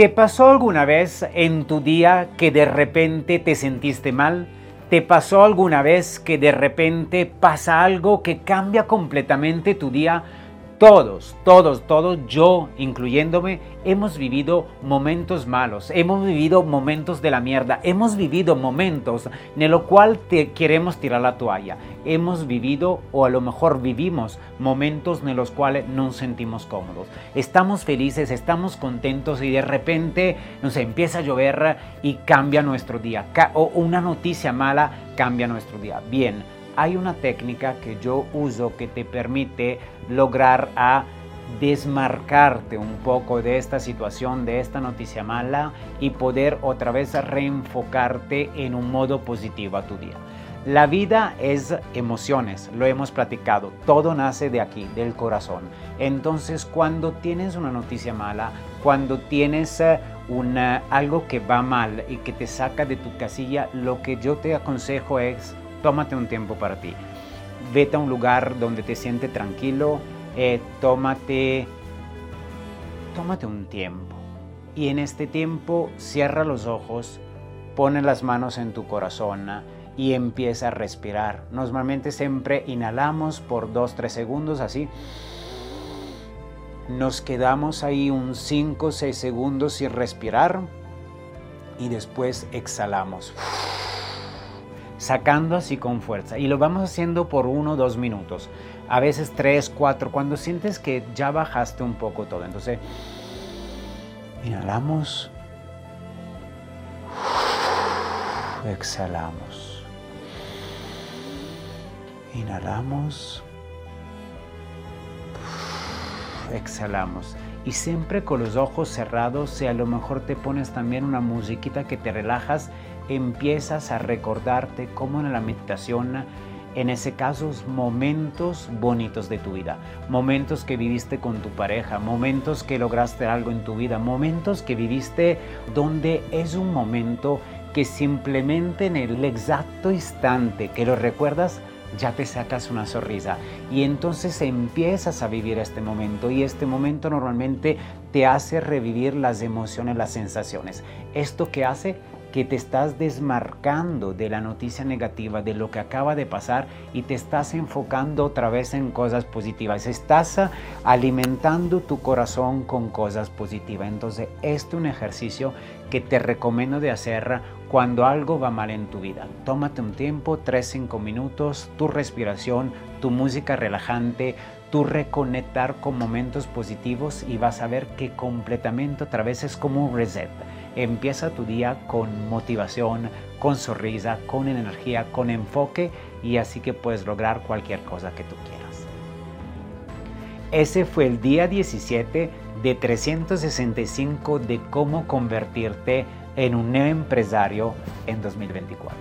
¿Te pasó alguna vez en tu día que de repente te sentiste mal? ¿Te pasó alguna vez que de repente pasa algo que cambia completamente tu día? Todos, todos, todos, yo incluyéndome, hemos vivido momentos malos, hemos vivido momentos de la mierda, hemos vivido momentos en los cuales te queremos tirar la toalla, hemos vivido o a lo mejor vivimos momentos en los cuales no nos sentimos cómodos. Estamos felices, estamos contentos y de repente nos empieza a llover y cambia nuestro día, o una noticia mala cambia nuestro día. Bien hay una técnica que yo uso que te permite lograr a desmarcarte un poco de esta situación, de esta noticia mala y poder otra vez reenfocarte en un modo positivo a tu día. La vida es emociones, lo hemos platicado, todo nace de aquí, del corazón. Entonces cuando tienes una noticia mala, cuando tienes eh, algo que va mal y que te saca de tu casilla, lo que yo te aconsejo es tómate un tiempo para ti. Vete a un lugar donde te sientes tranquilo, eh, tómate, tómate un tiempo. Y en este tiempo cierra los ojos, pone las manos en tu corazón y empieza a respirar. Normalmente siempre inhalamos por 2-3 segundos así. Nos quedamos ahí un 5-6 segundos sin respirar y después exhalamos sacando así con fuerza. Y lo vamos haciendo por uno o dos minutos, a veces tres, cuatro, cuando sientes que ya bajaste un poco todo. Entonces, inhalamos, exhalamos, inhalamos, exhalamos. Y siempre con los ojos cerrados, si a lo mejor te pones también una musiquita que te relajas empiezas a recordarte como en la meditación, en ese caso, momentos bonitos de tu vida, momentos que viviste con tu pareja, momentos que lograste algo en tu vida, momentos que viviste donde es un momento que simplemente en el exacto instante que lo recuerdas, ya te sacas una sonrisa y entonces empiezas a vivir este momento y este momento normalmente te hace revivir las emociones, las sensaciones. ¿Esto que hace? que te estás desmarcando de la noticia negativa, de lo que acaba de pasar y te estás enfocando otra vez en cosas positivas. Estás alimentando tu corazón con cosas positivas. Entonces, este es un ejercicio que te recomiendo de hacer cuando algo va mal en tu vida. Tómate un tiempo, 3-5 minutos, tu respiración, tu música relajante, tu reconectar con momentos positivos y vas a ver que completamente otra vez es como un reset Empieza tu día con motivación, con sonrisa, con energía, con enfoque y así que puedes lograr cualquier cosa que tú quieras. Ese fue el día 17 de 365 de cómo convertirte en un empresario en 2024.